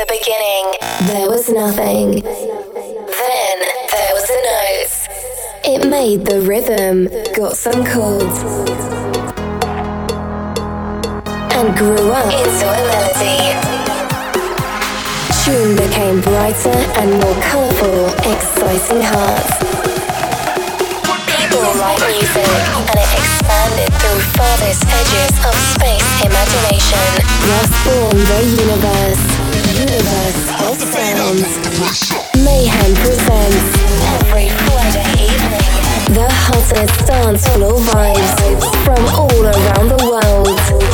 the beginning, there was nothing. Then there was the note. It made the rhythm, got some chords, and grew up into a melody. Tune became brighter and more colourful, exciting hearts People like music, and it expanded through farthest edges of space imagination. Thus born the universe. Mayhem presents every Friday evening. The hottest dance floor vibes from all around the world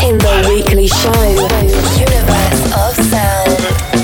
in the weekly show. Universe of Sound.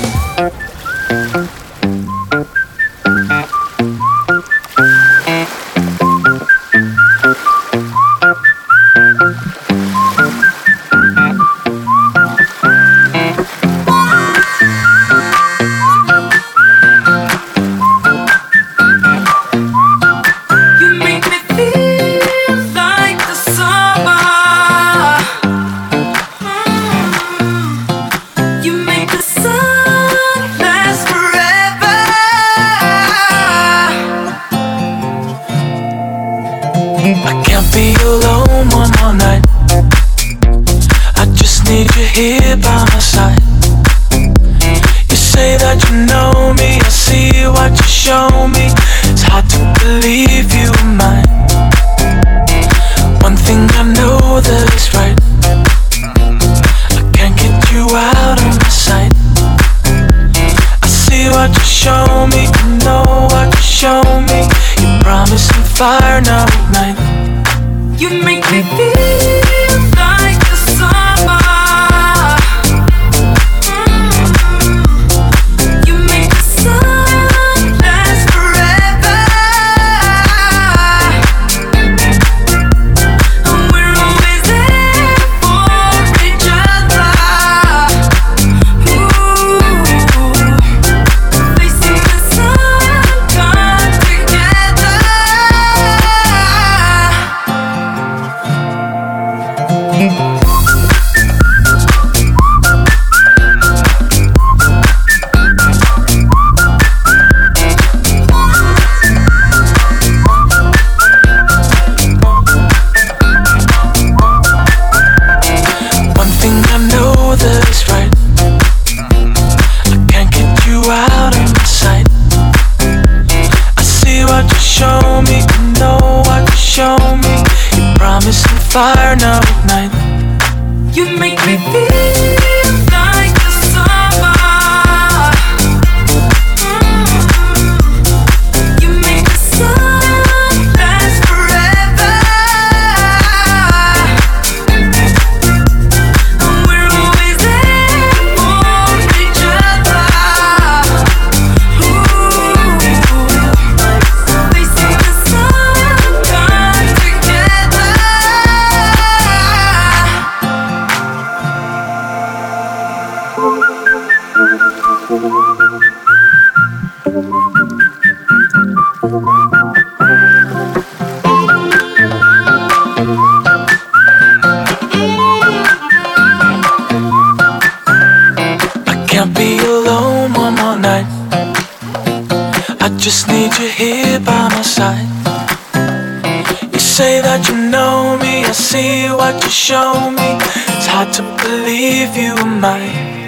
leave you mine.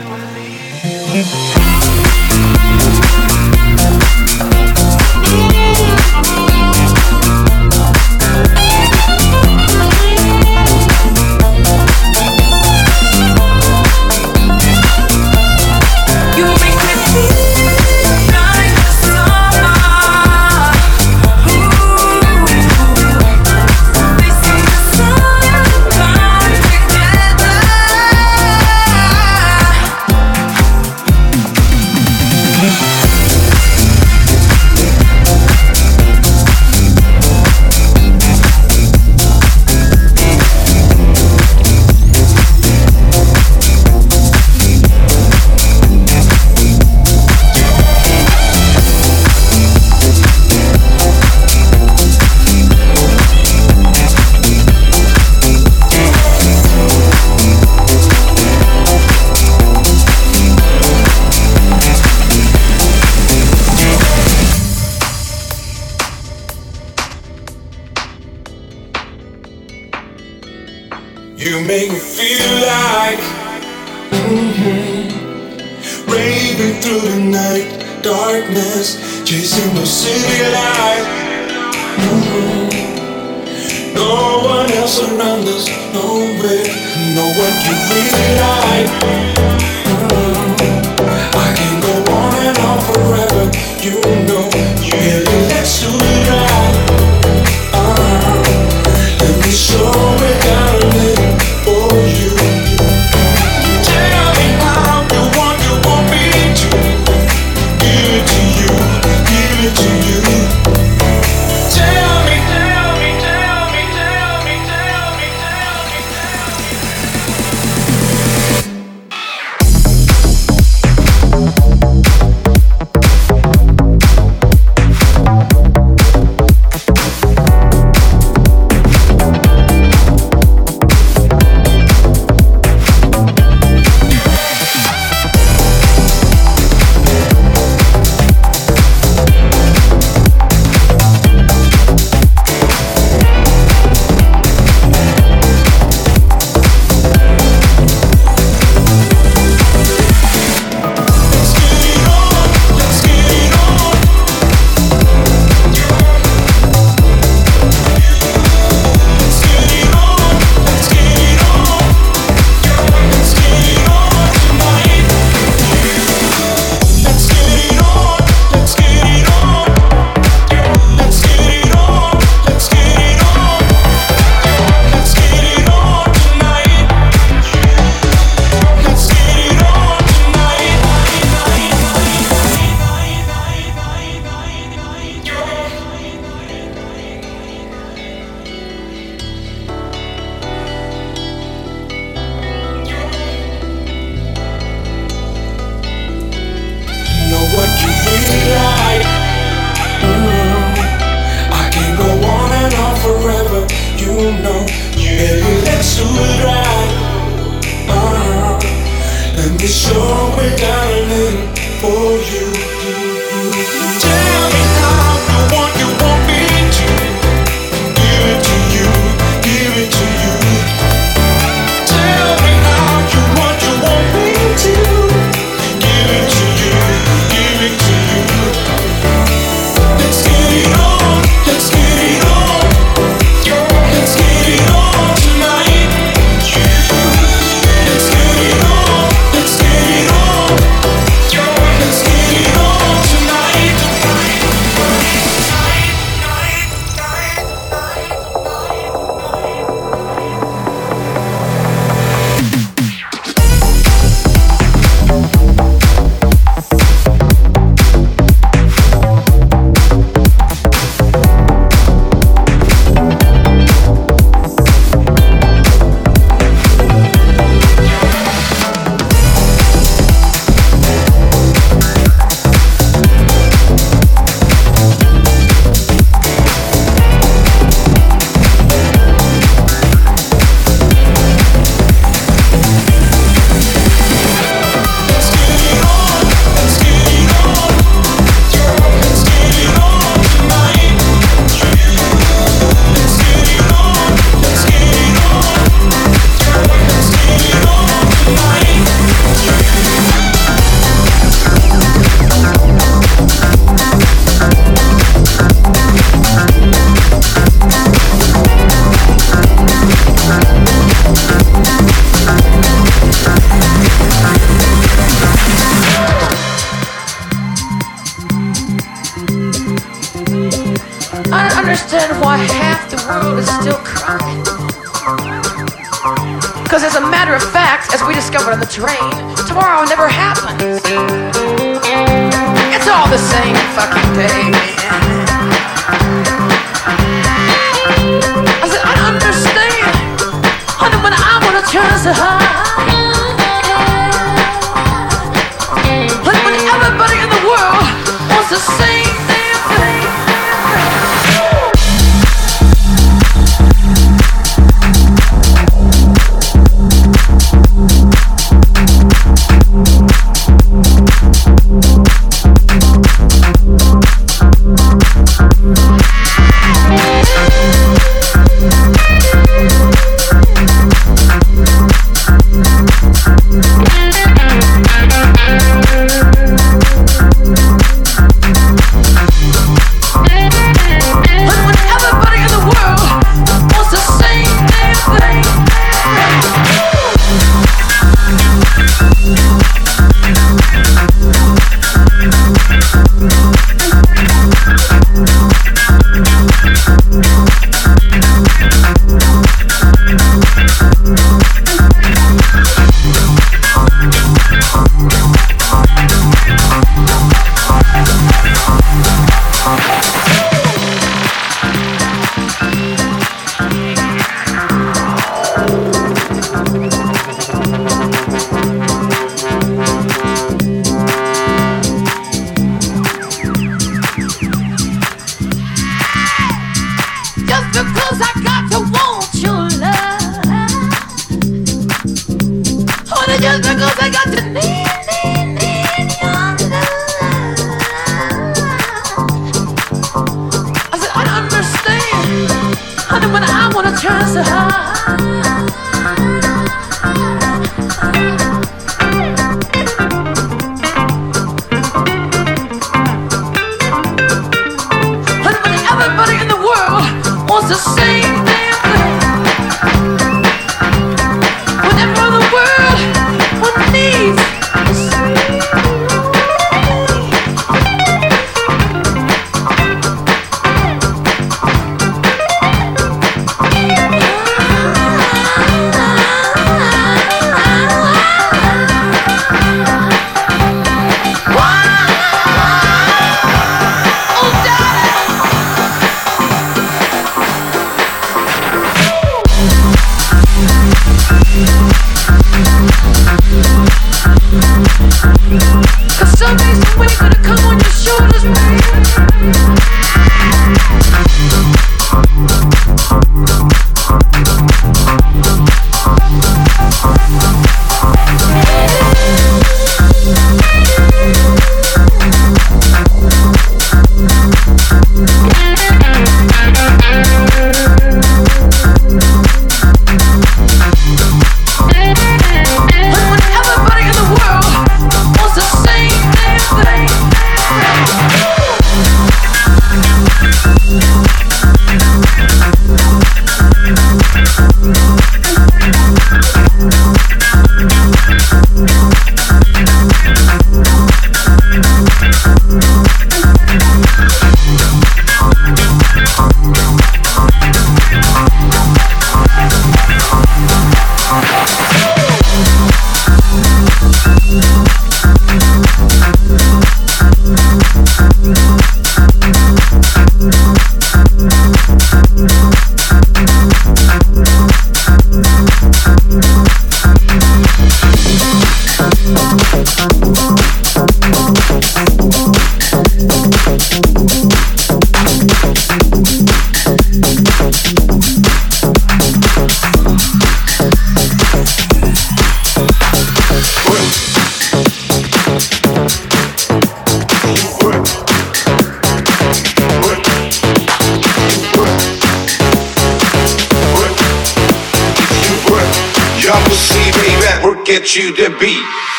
You to be.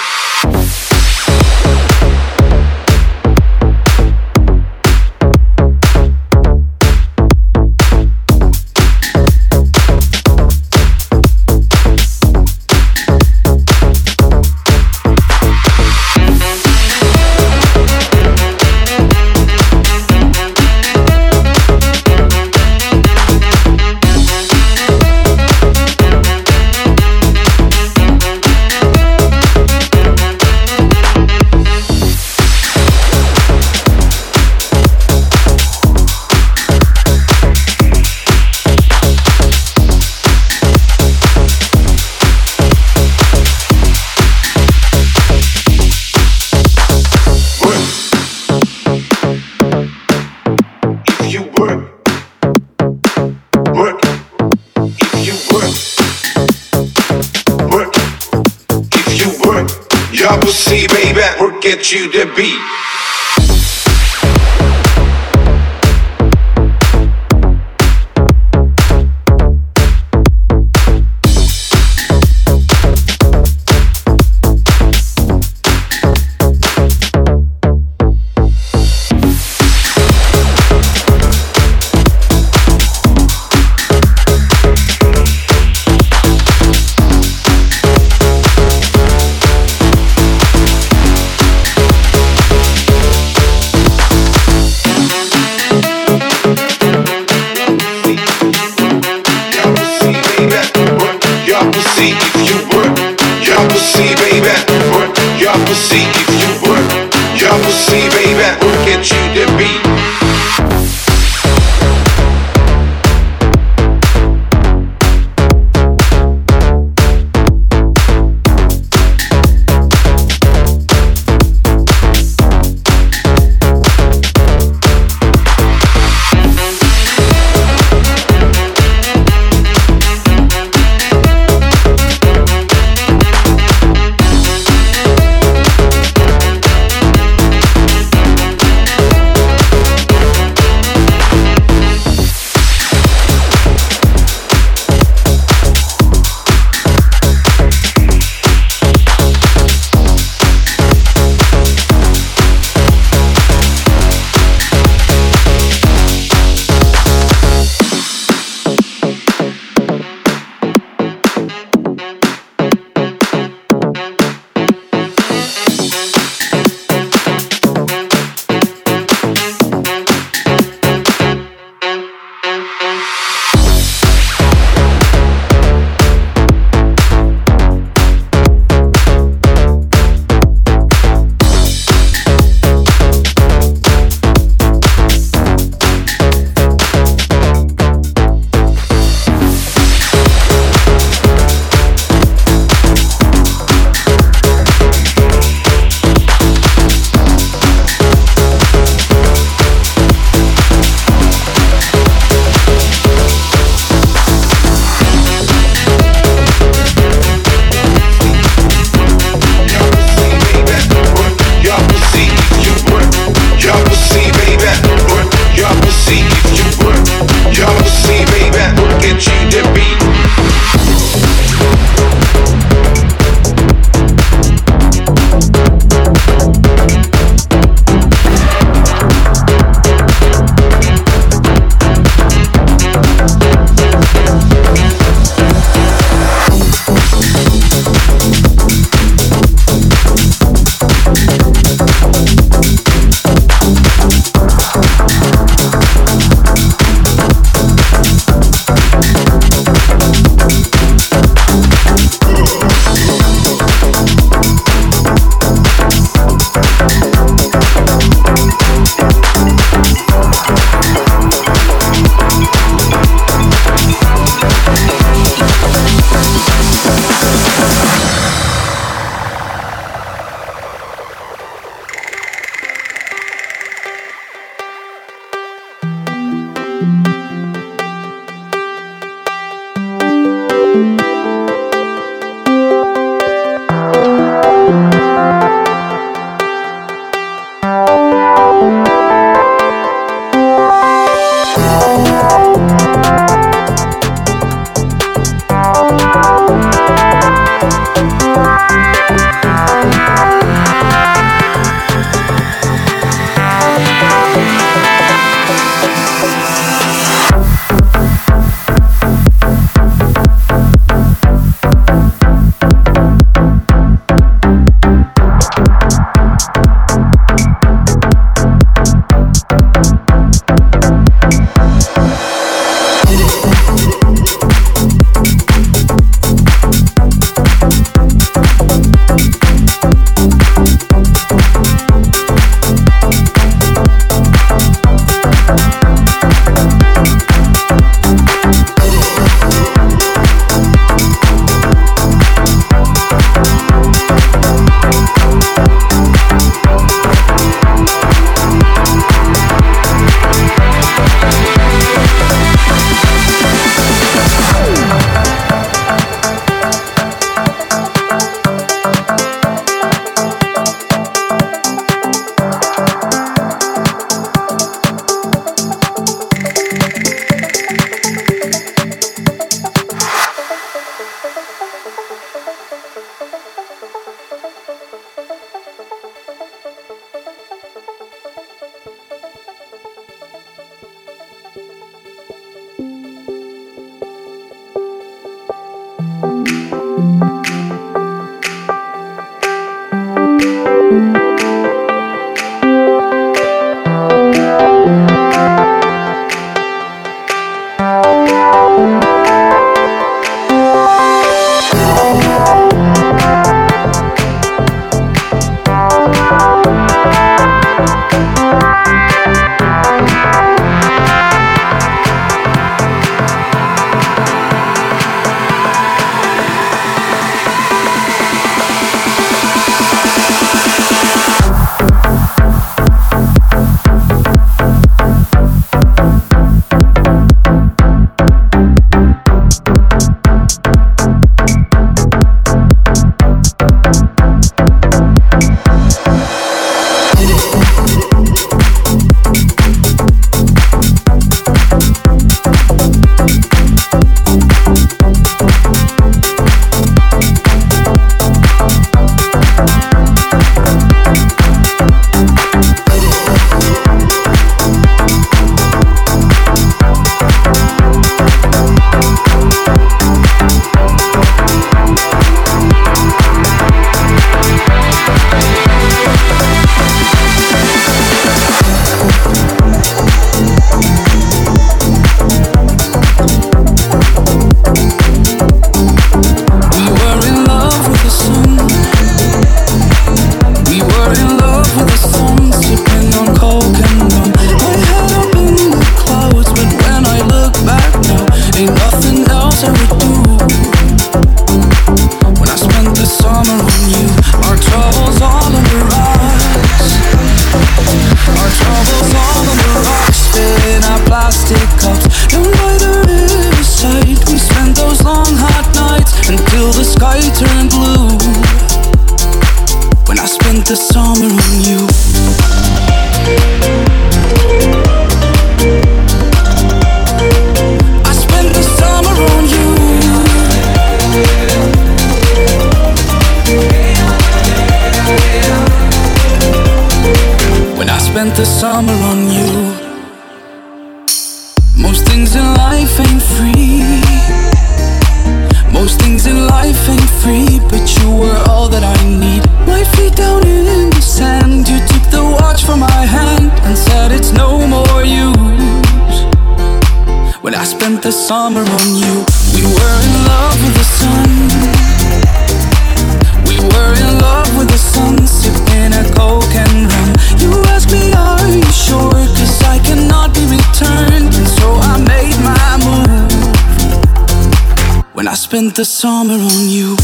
Summer on you.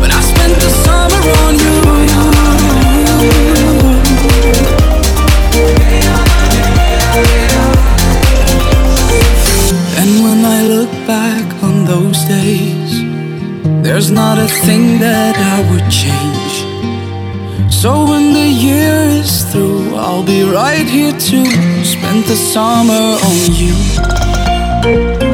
When I spent the summer on you. And when I look back on those days, there's not a thing that I would change. So when the year is through, I'll be right here to spend the summer on you.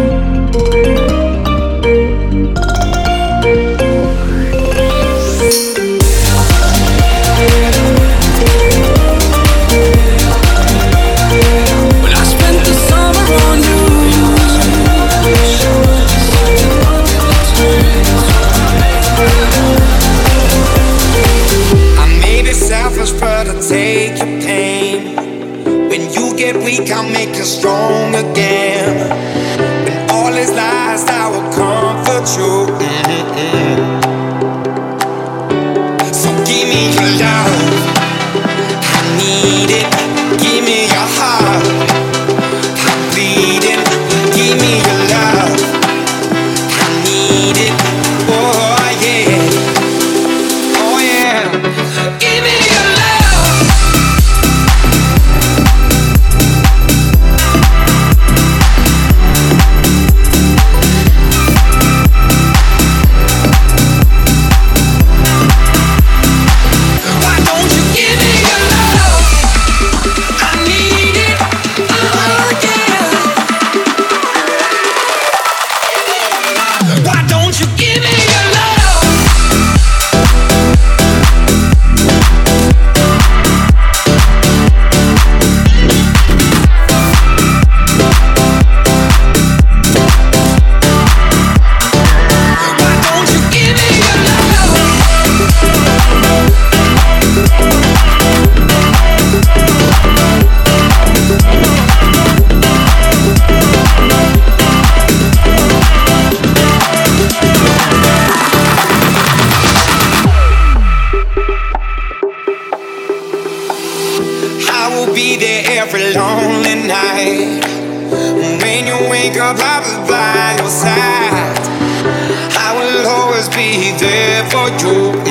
every lonely night. When you wake up, I'll be by your side. I will always be there for you.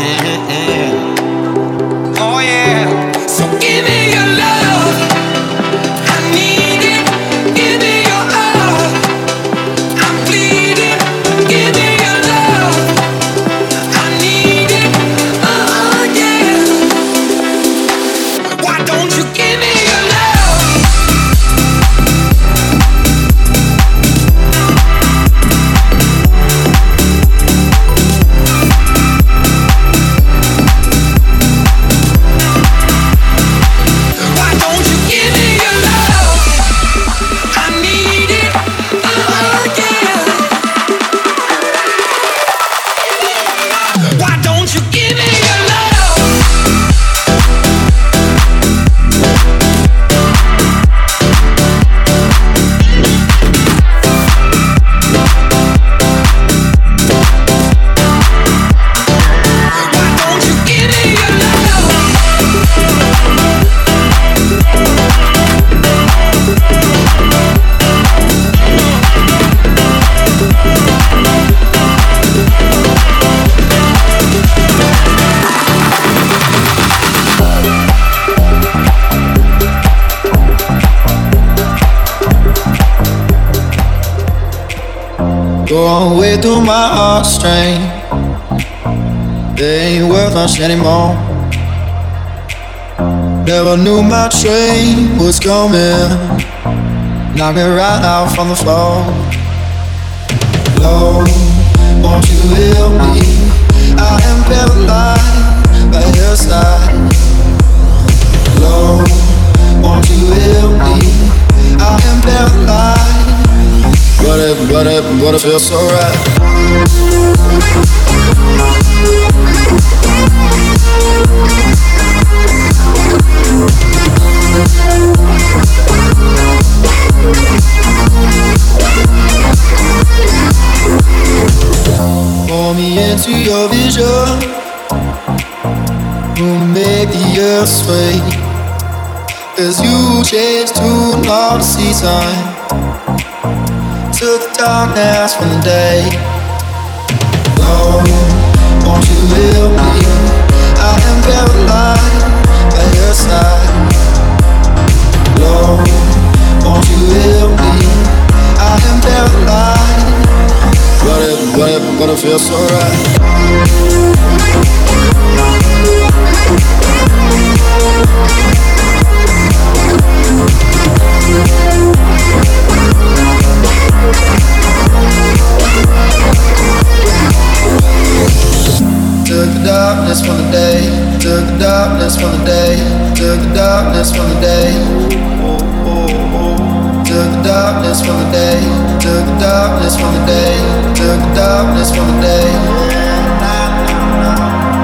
Going way through my heartstrings. They ain't worth much anymore. Never knew my train was coming. Knock me right out from the floor. Lord, won't you help me? I am paralyzed it feels so right. Pull me into your vision. We'll make the earth sway. As you change to not see time darkness from the day. Lord, won't you help me? I am paralyzed by your side. Lord, won't you help me? I am paralyzed, but it, but it, but it feels so Took darkness from the day, took the darkness from the day, took the darkness from the day. Took the darkness from the day, took the darkness from the day, took the darkness from the day.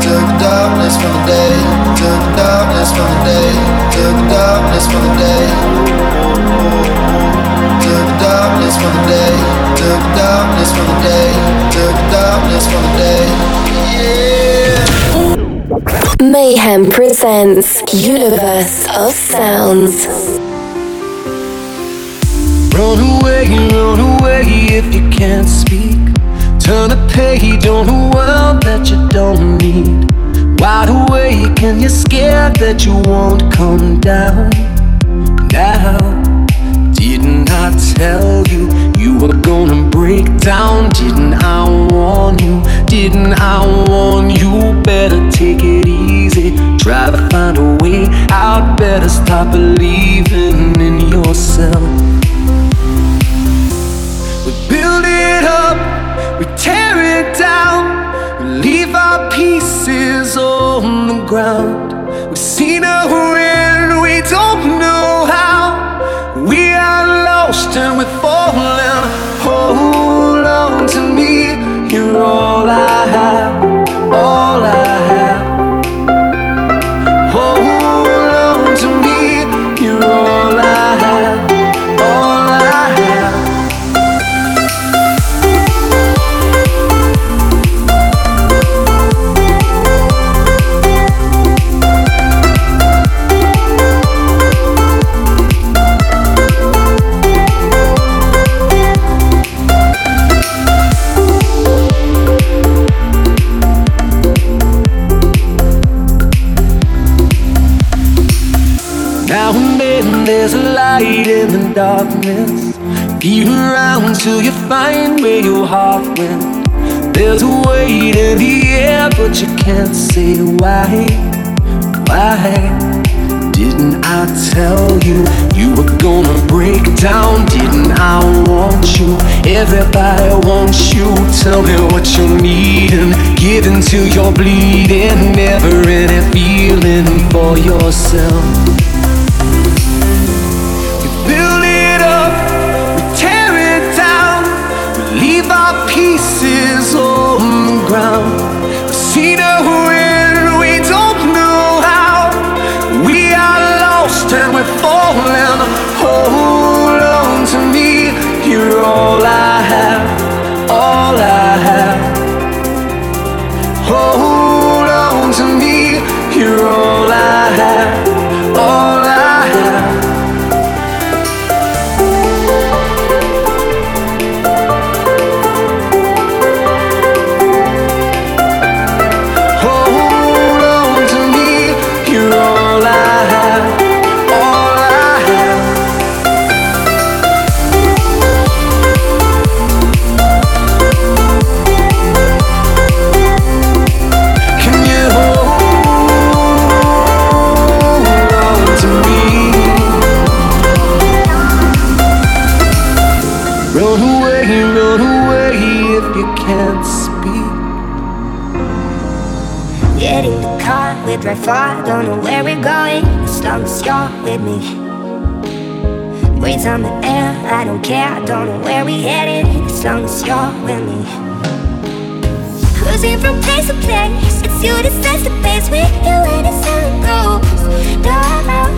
Took the darkness from the day, took the darkness from the day, took the darkness from the day. Took the darkness from the day, took the darkness from the day, took the darkness from the day. Mayhem presents Universe of Sounds. Run away, run away if you can't speak. Turn a page on a world that you don't need. Wide awake and you're scared that you won't come down. Now, didn't I tell you you were gonna break down? Didn't I warn you? Didn't I warn you? Better take it. Try to find a way out. Better stop believing in yourself. We build it up, we tear it down, we leave our pieces on the ground. We see no end, we don't know how. We are lost and we're falling. Hold on to me, you're all I darkness. Around till you find where your heart went. There's a weight in the air, but you can't say why. Why? Didn't I tell you you were gonna break down? Didn't I want you? Everybody wants you. Tell me what you're needing. Give until you're bleeding. Never any feeling for yourself. All far, don't know where we're going, as long as you're with me. Breeze on the air, I don't care, I don't know where we're headed, as long as you're with me. Cruising from place to place, it's you that sets the pace with you and the sun goes down.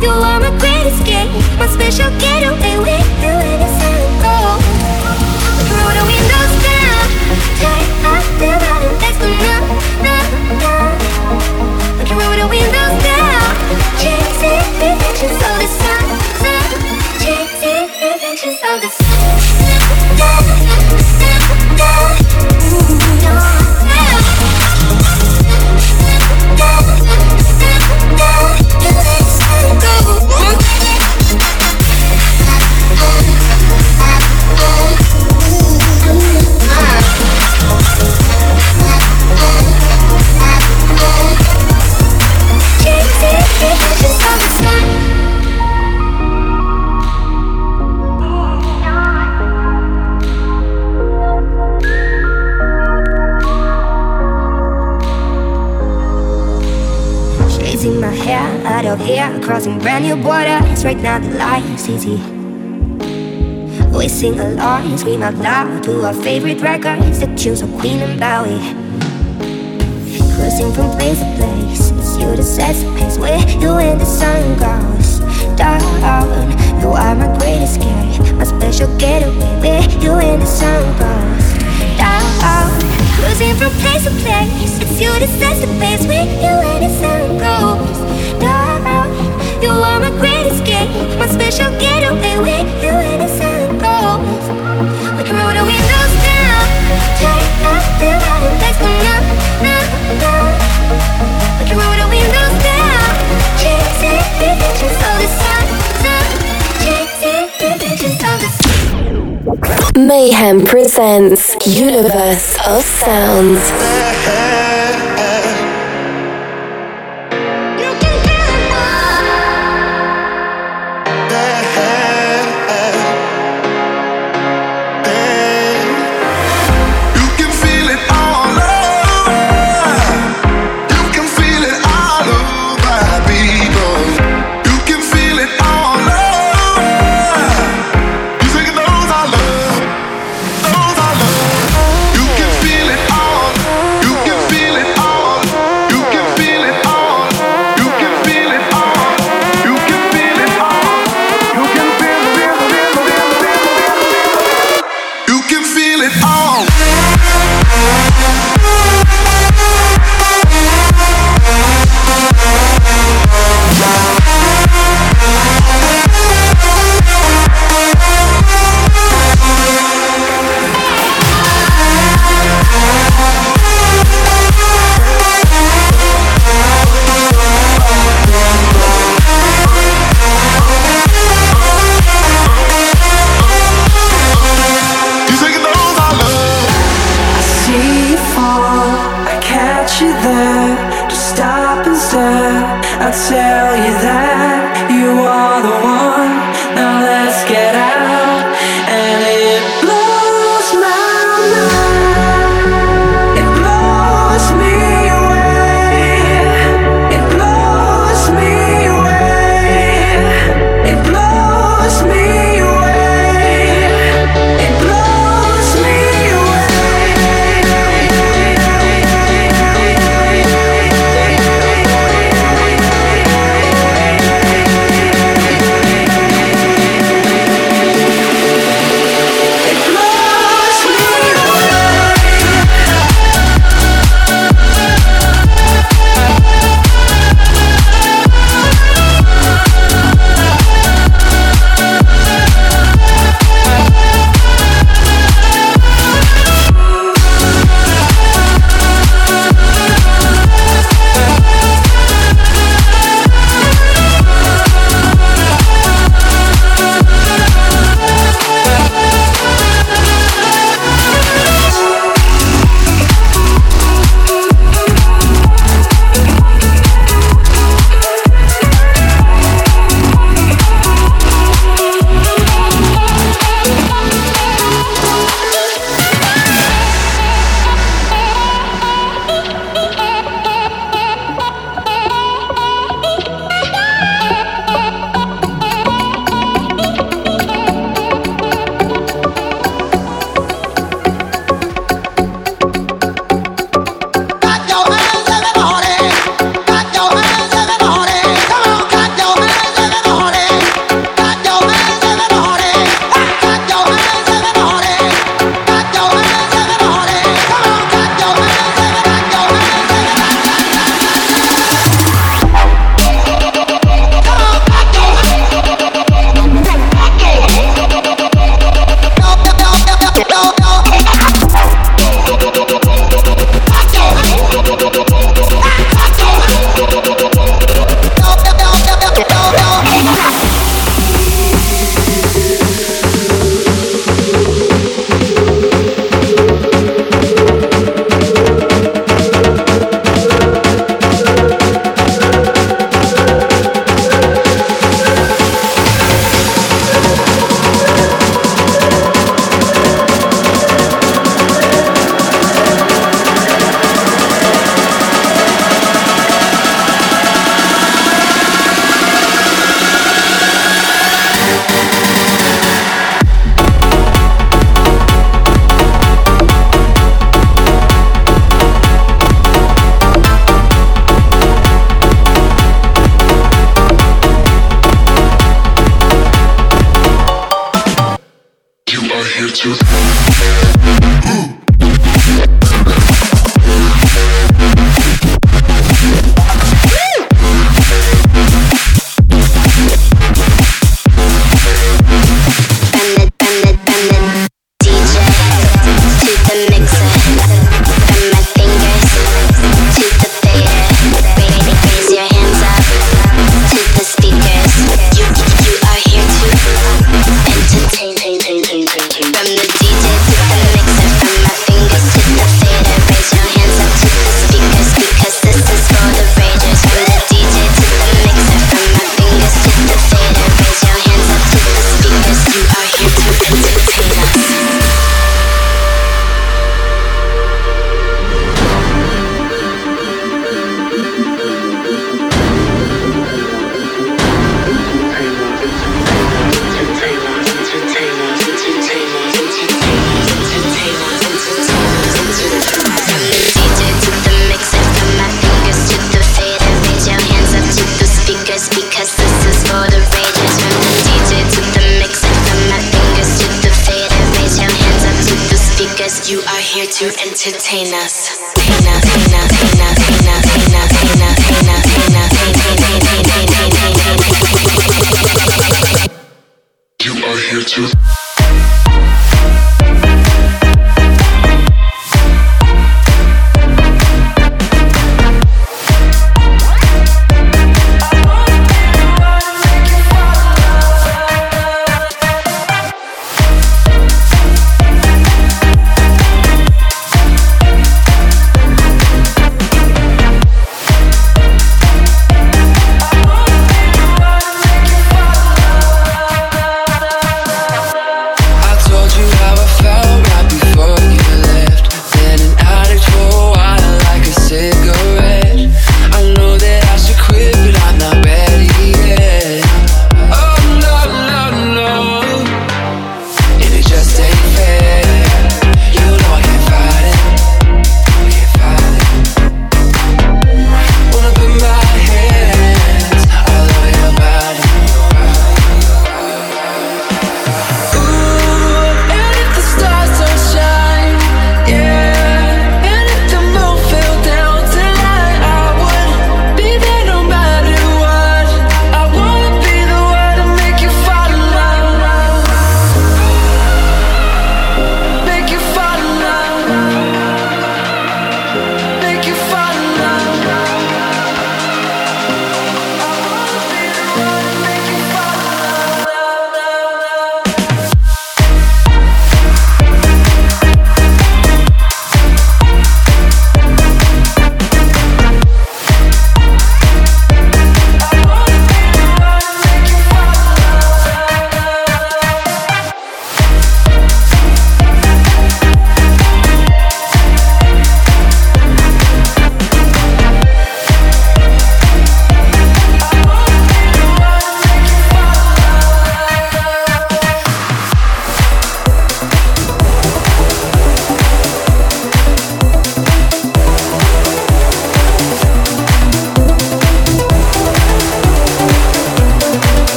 You are my great escape, my special getaway with you and the sun goes. Roll the windows down, turn up the volume, let's now, now, now. We windows down, chasing reflections of the sun, chasing reflections of the sun. Brand new borders. Right now the life's easy. We sing along, scream out loud to our favorite records. The tunes of Queen and Bowie. Cruising from place to place, it's you that sets the pace. Where you and the sun goes down. You are my greatest escape, my special getaway. Where you and the sun goes down. Cruising from place to place, it's you that sets the pace. Where you and the sun goes down. You are my great escape, my special getaway. Where you and the sun goes. We can roll the windows down, turn up the volume, let's go now, now, now. We can roll the windows down, chasing reflections of the sun, sun, chasing reflections of the sun. Mayhem presents Universe of Sounds.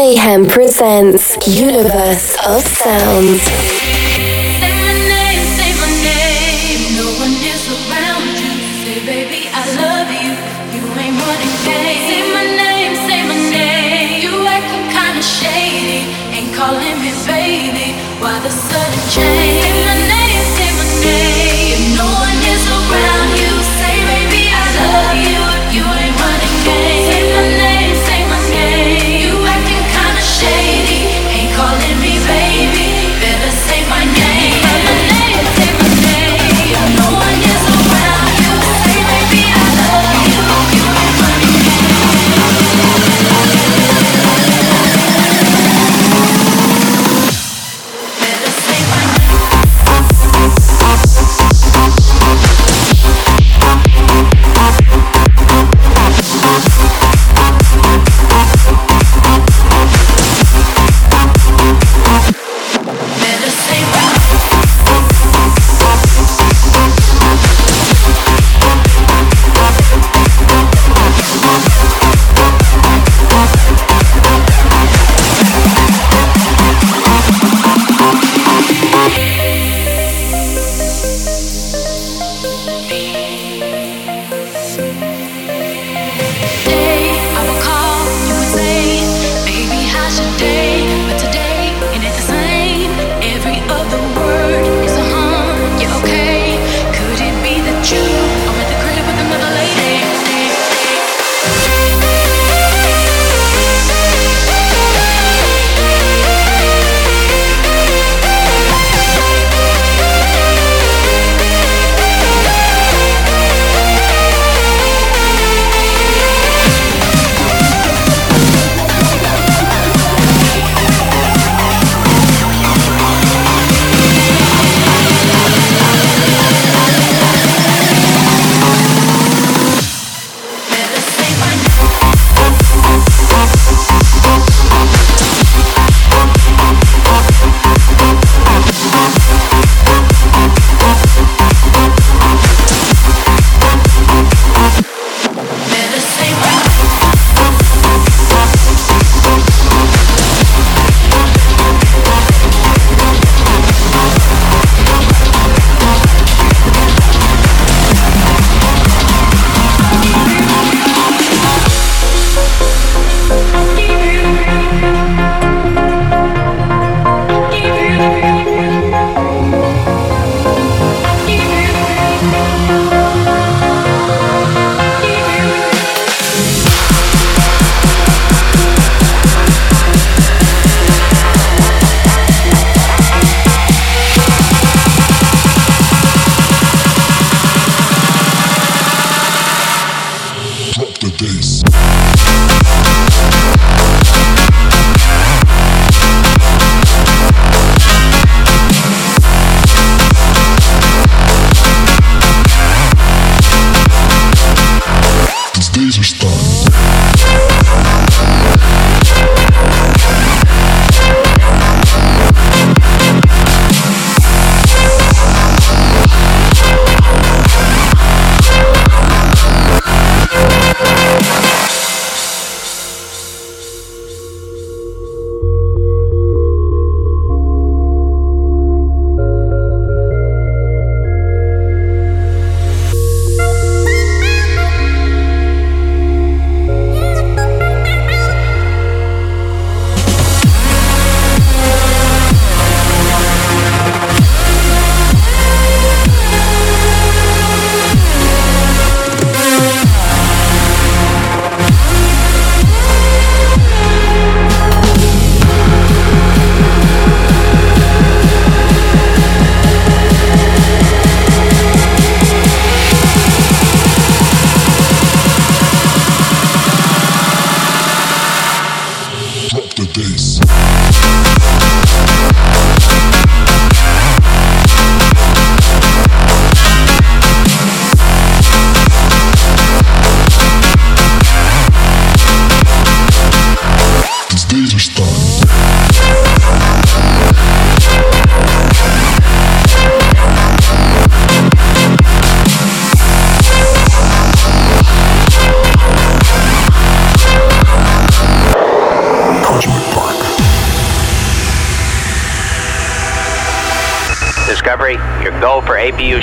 Mayhem presents Universe of Sounds.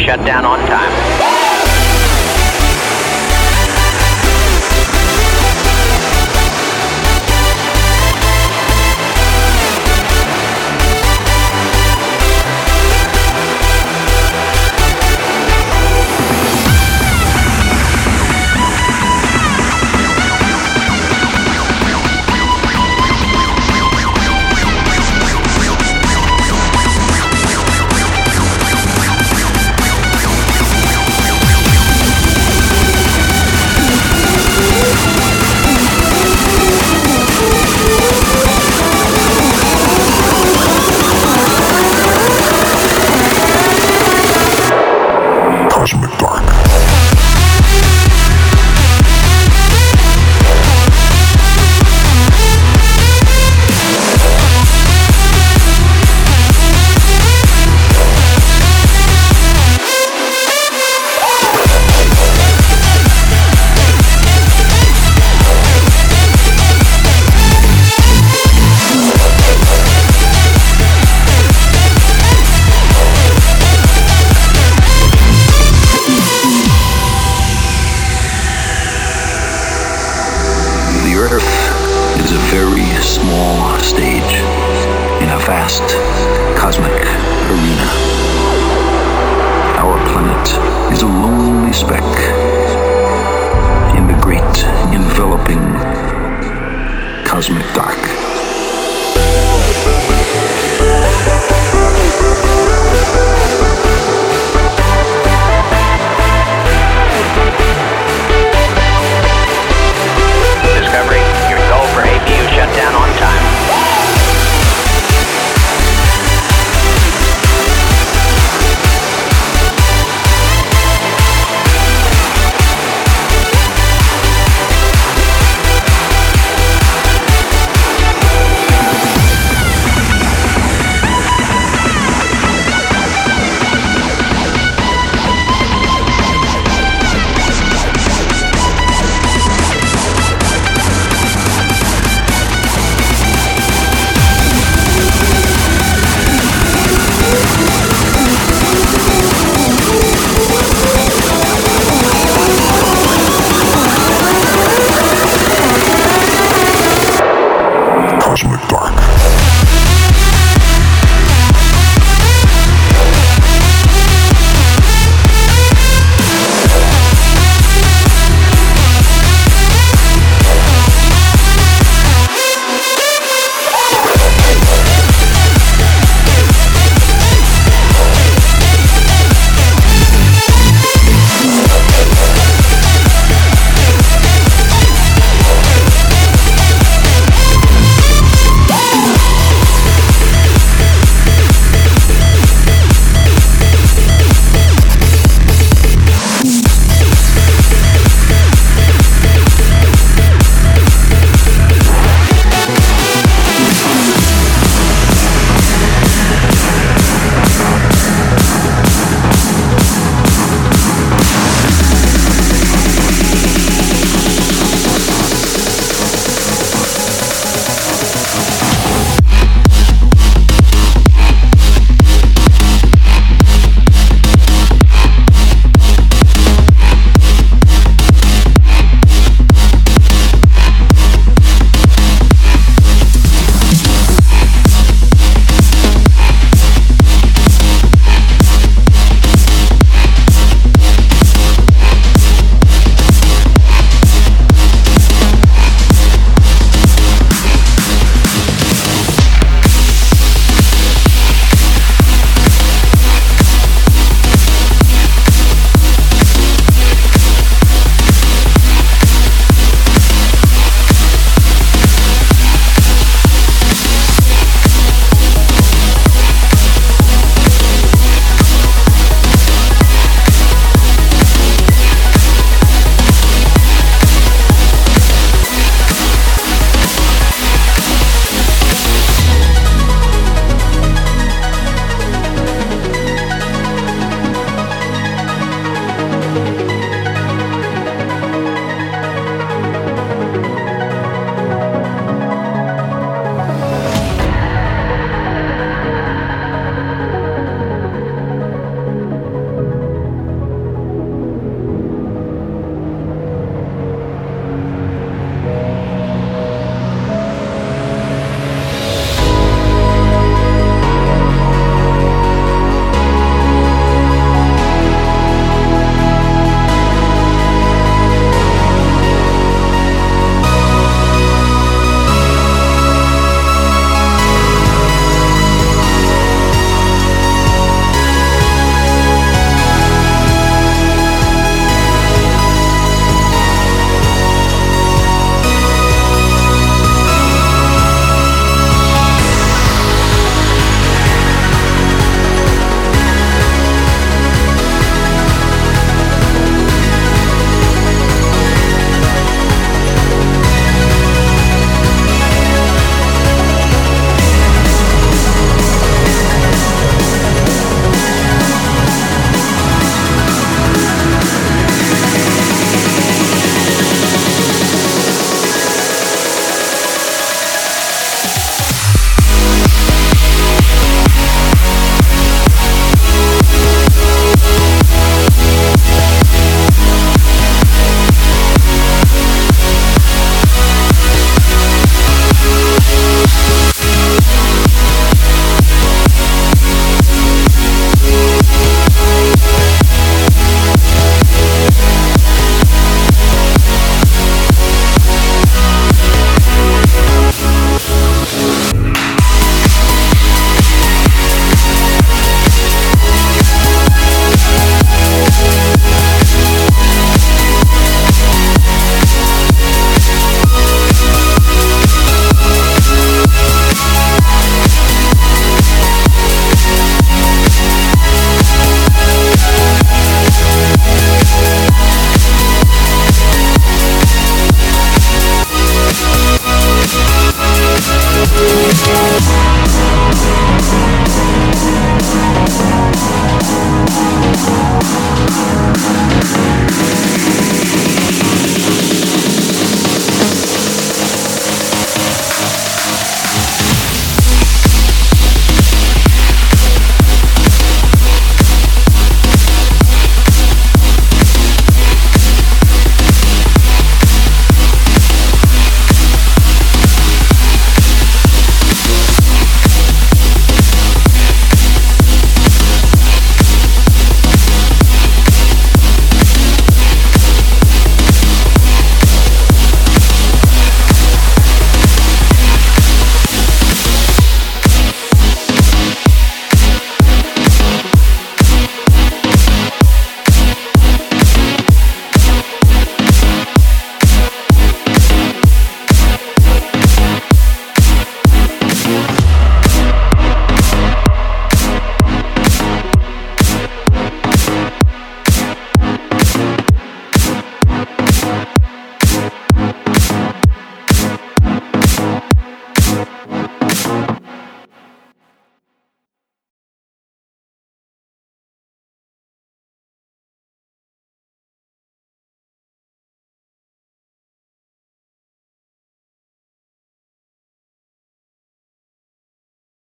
For down on